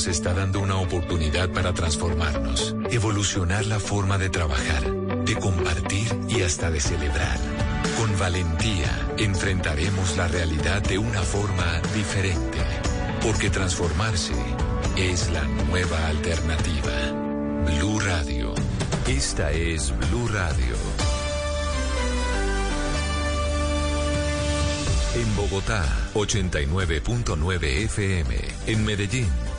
Nos está dando una oportunidad para transformarnos, evolucionar la forma de trabajar, de compartir y hasta de celebrar. Con valentía enfrentaremos la realidad de una forma diferente, porque transformarse es la nueva alternativa. Blue Radio. Esta es Blue Radio. En Bogotá, 89.9 FM. En Medellín,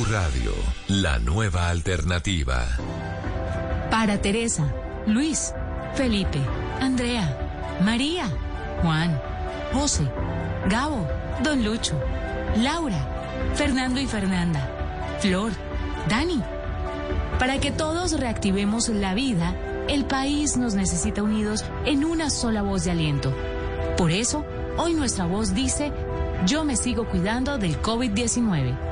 Radio, la nueva alternativa. Para Teresa, Luis, Felipe, Andrea, María, Juan, José, Gabo, Don Lucho, Laura, Fernando y Fernanda, Flor, Dani. Para que todos reactivemos la vida, el país nos necesita unidos en una sola voz de aliento. Por eso, hoy nuestra voz dice, yo me sigo cuidando del COVID-19.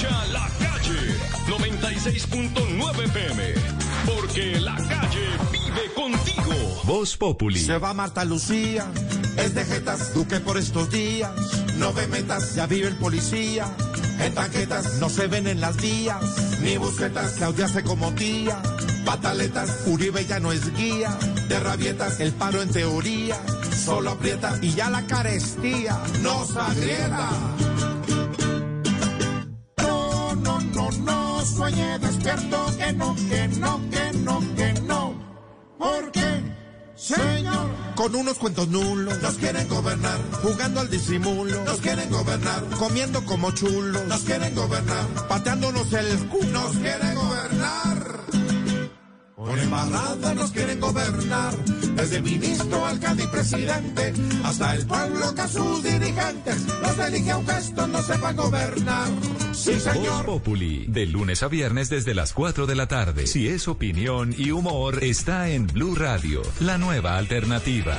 Escucha la calle 96.9 PM. Porque la calle vive contigo. Voz Populi. Se va Marta Lucía, es de jetas, Duque por estos días. No ve metas, ya vive el policía. En tanquetas no se ven en las vías, ni busquetas, Claudia hace como tía. Pataletas, Uribe ya no es guía. De rabietas, el paro en teoría. Solo aprieta y ya la carestía nos agrieta. No, sueñe despierto, que no, que no, que no, que no. ¿Por qué, señor? Con unos cuentos nulos. Nos quieren gobernar, jugando al disimulo. Nos quieren gobernar, comiendo como chulos. Nos quieren gobernar, pateándonos el culo. Nos quieren gobernar. Con embarrada nos quieren gobernar, desde ministro, alcalde y presidente, hasta el pueblo que a sus dirigentes los elige aunque estos no sepan gobernar. Sí, Voz señor. Populi, de lunes a viernes desde las 4 de la tarde. Si es opinión y humor, está en Blue Radio, la nueva alternativa.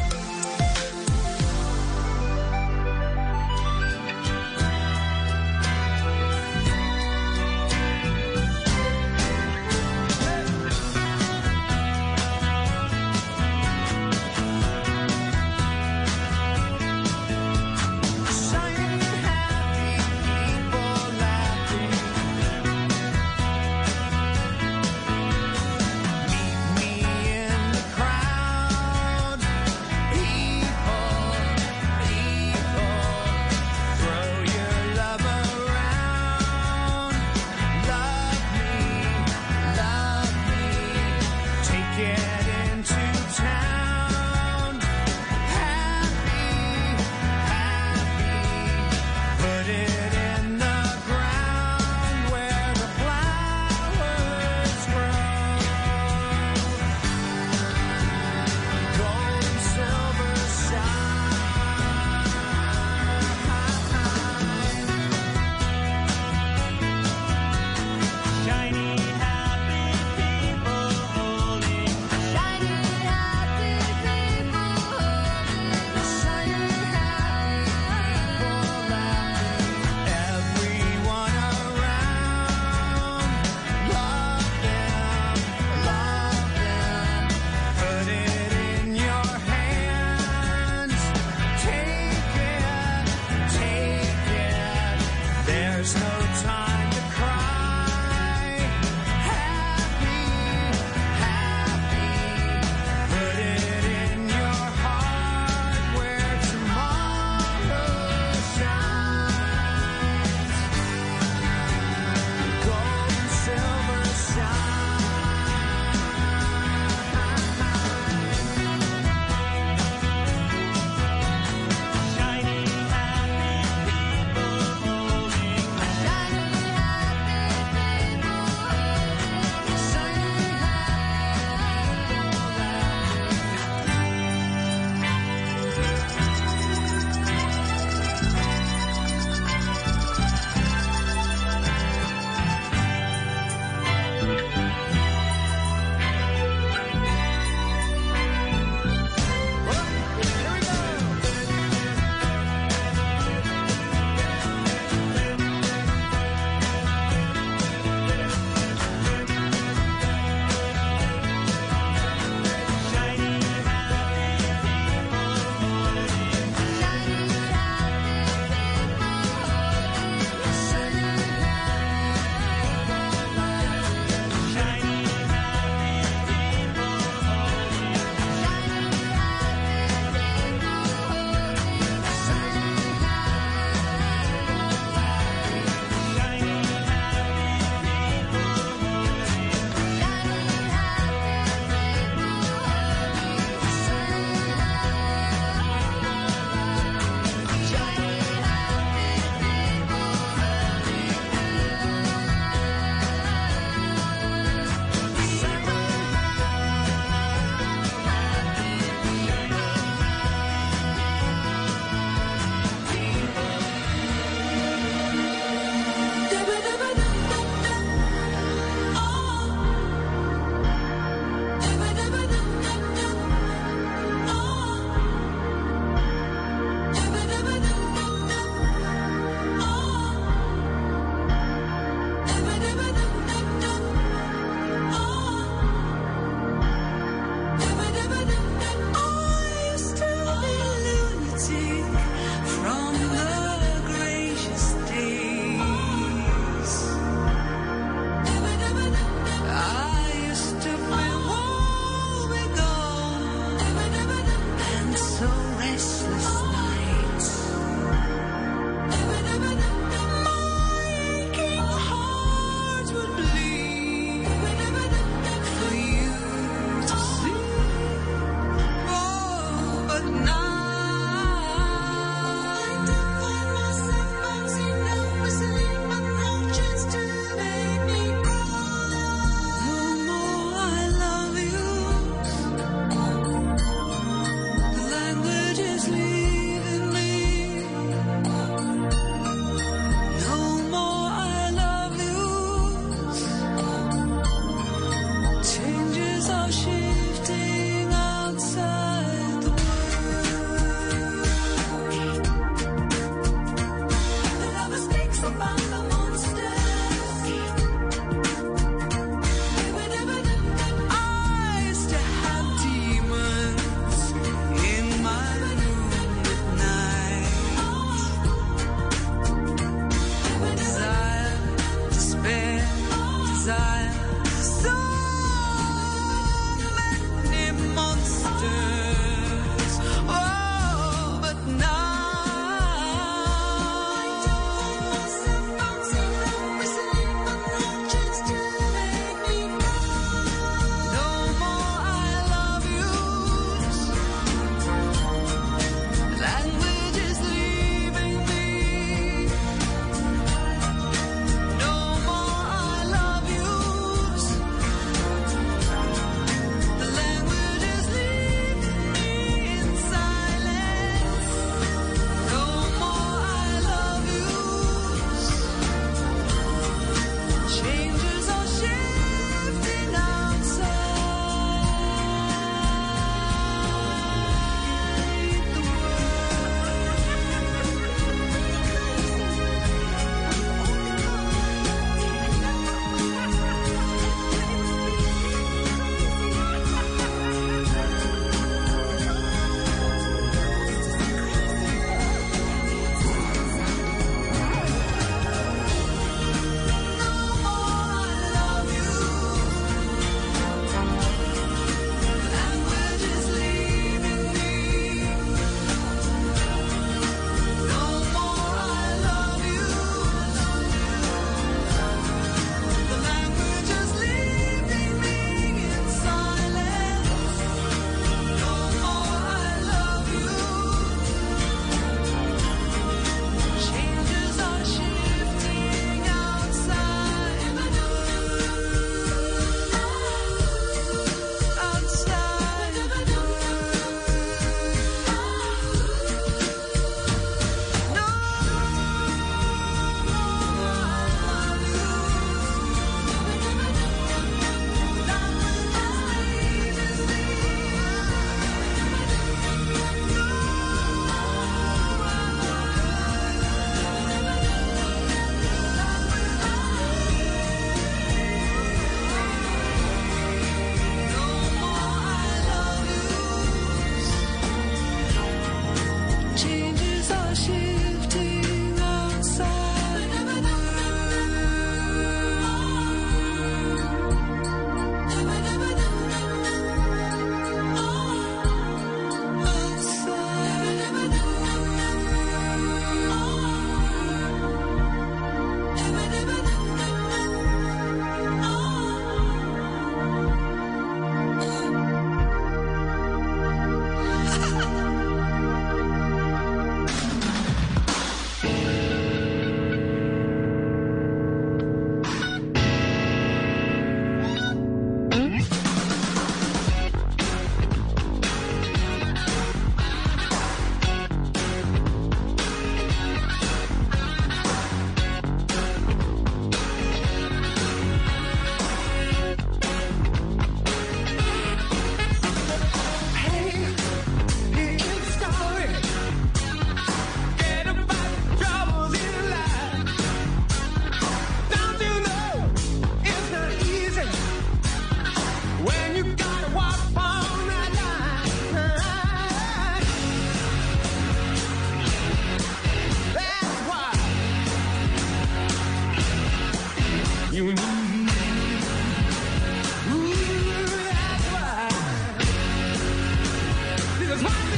Mama!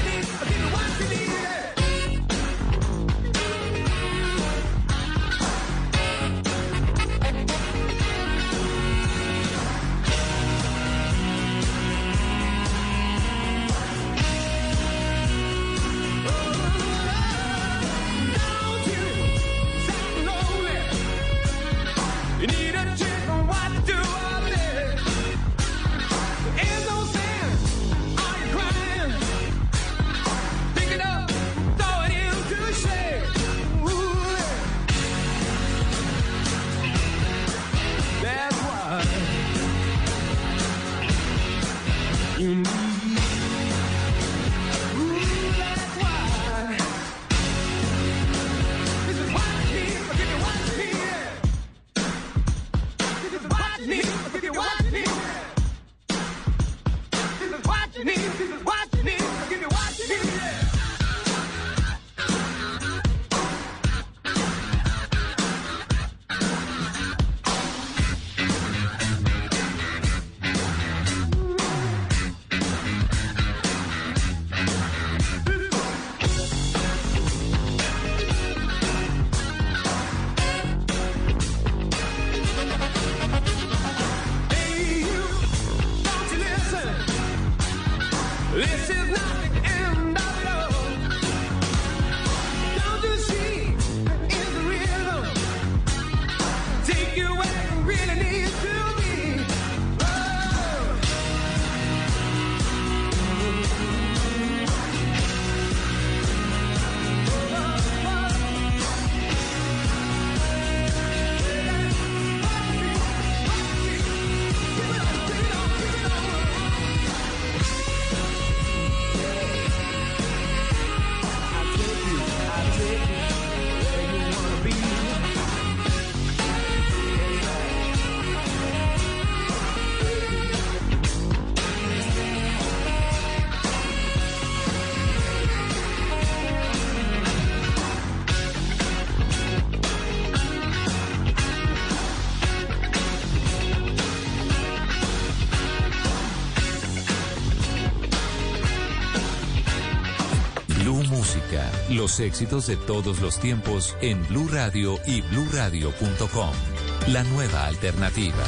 Los éxitos de todos los tiempos en Blue Radio y bluradio.com. La nueva alternativa.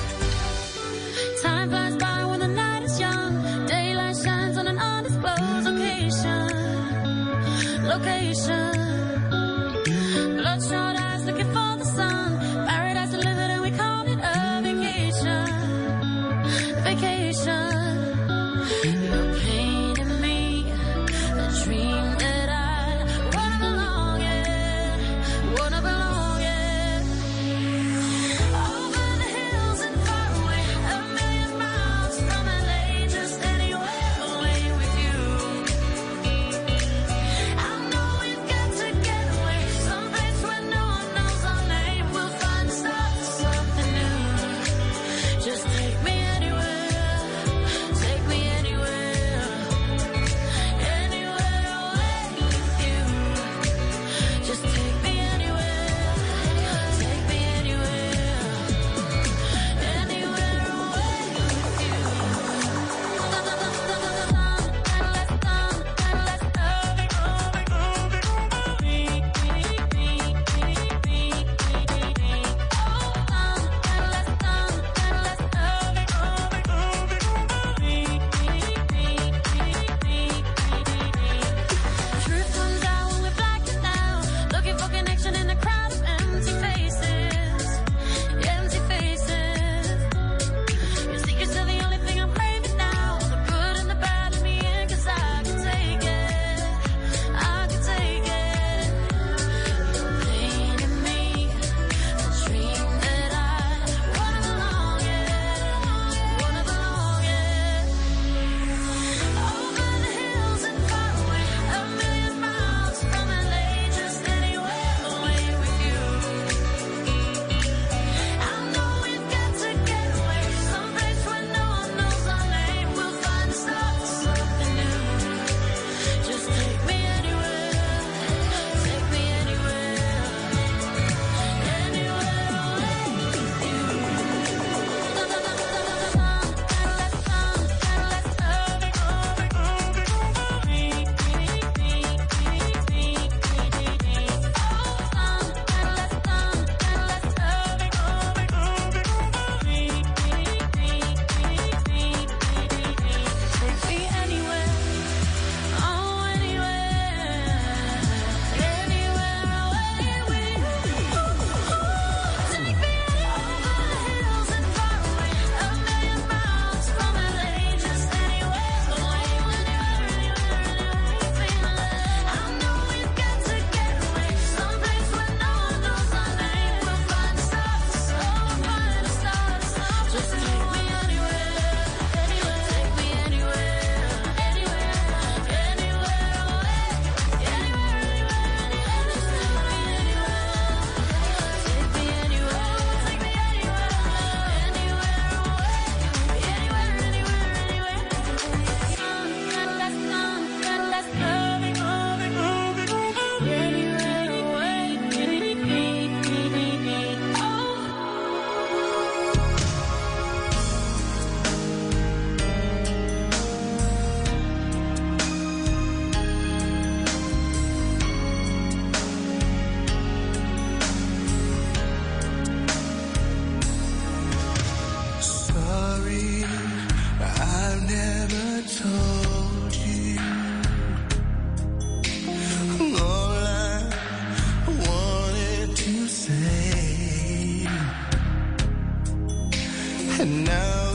And now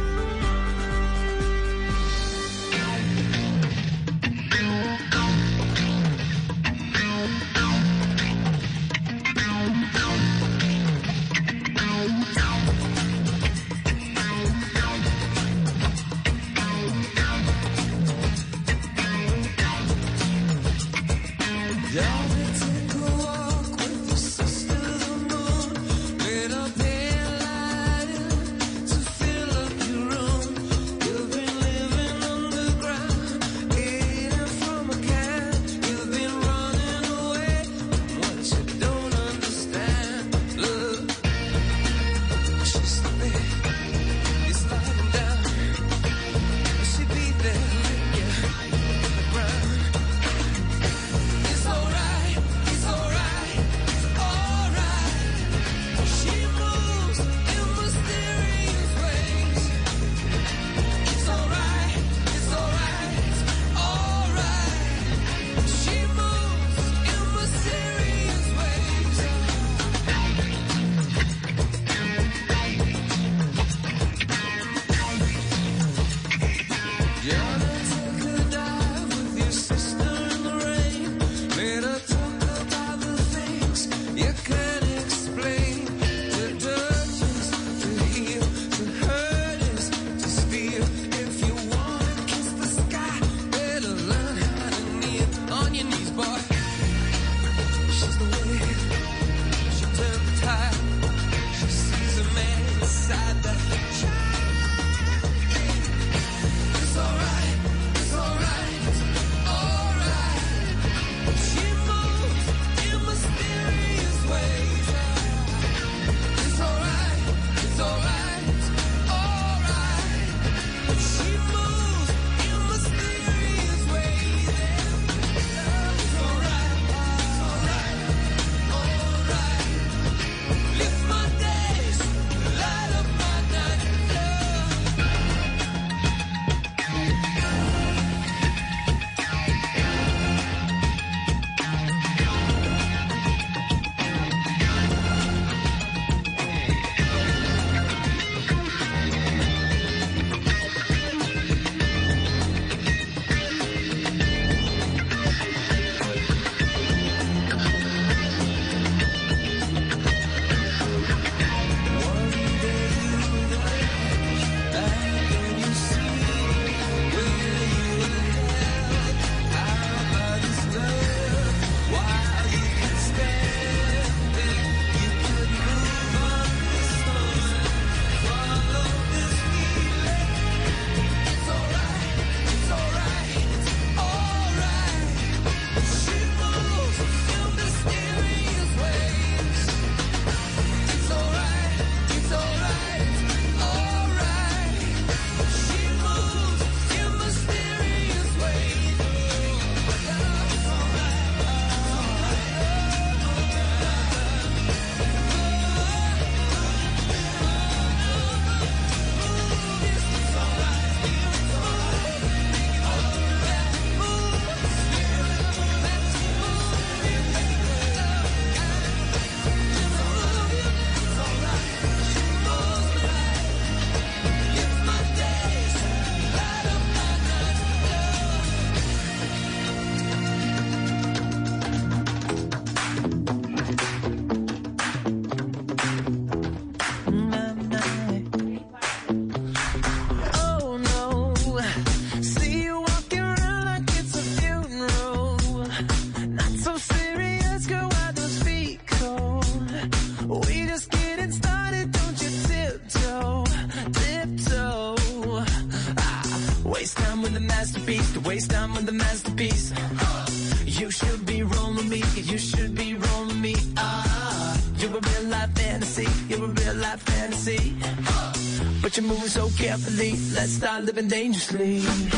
living dangerously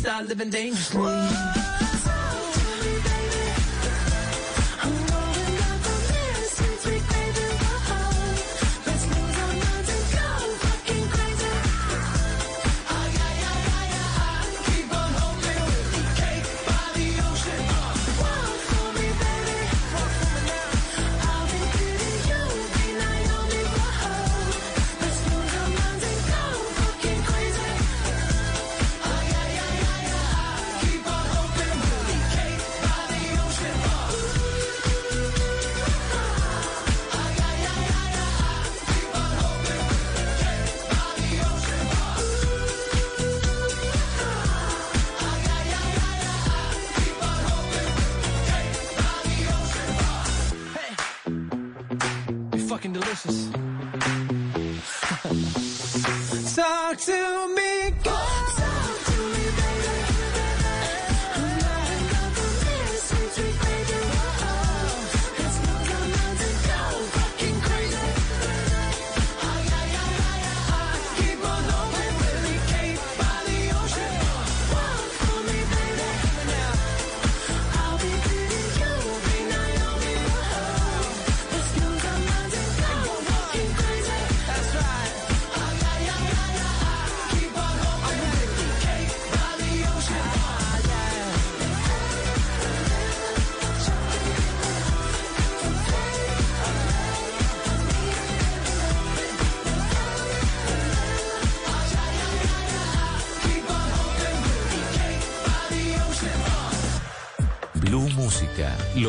start uh, living dangerously.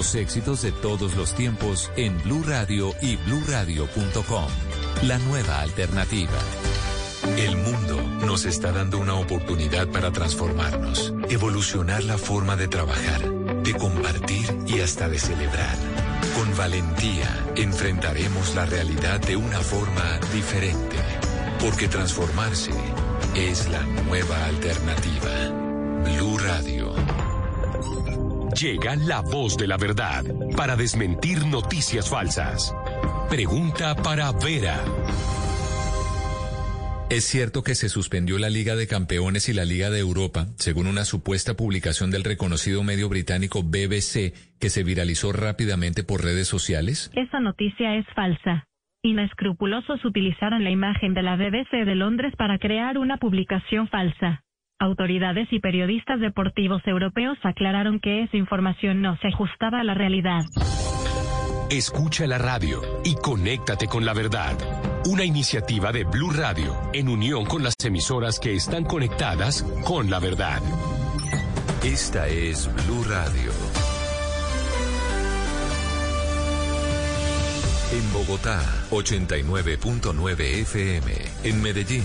Los éxitos de todos los tiempos en Blue Radio y bluradio.com. La nueva alternativa. El mundo nos está dando una oportunidad para transformarnos, evolucionar la forma de trabajar, de compartir y hasta de celebrar. Con valentía enfrentaremos la realidad de una forma diferente, porque transformarse es la nueva alternativa. Blue Radio. Llega la voz de la verdad para desmentir noticias falsas. Pregunta para Vera. ¿Es cierto que se suspendió la Liga de Campeones y la Liga de Europa, según una supuesta publicación del reconocido medio británico BBC que se viralizó rápidamente por redes sociales? Esa noticia es falsa. Inescrupulosos utilizaron la imagen de la BBC de Londres para crear una publicación falsa. Autoridades y periodistas deportivos europeos aclararon que esa información no se ajustaba a la realidad. Escucha la radio y conéctate con la verdad. Una iniciativa de Blue Radio en unión con las emisoras que están conectadas con la verdad. Esta es Blue Radio. En Bogotá, 89.9 FM. En Medellín,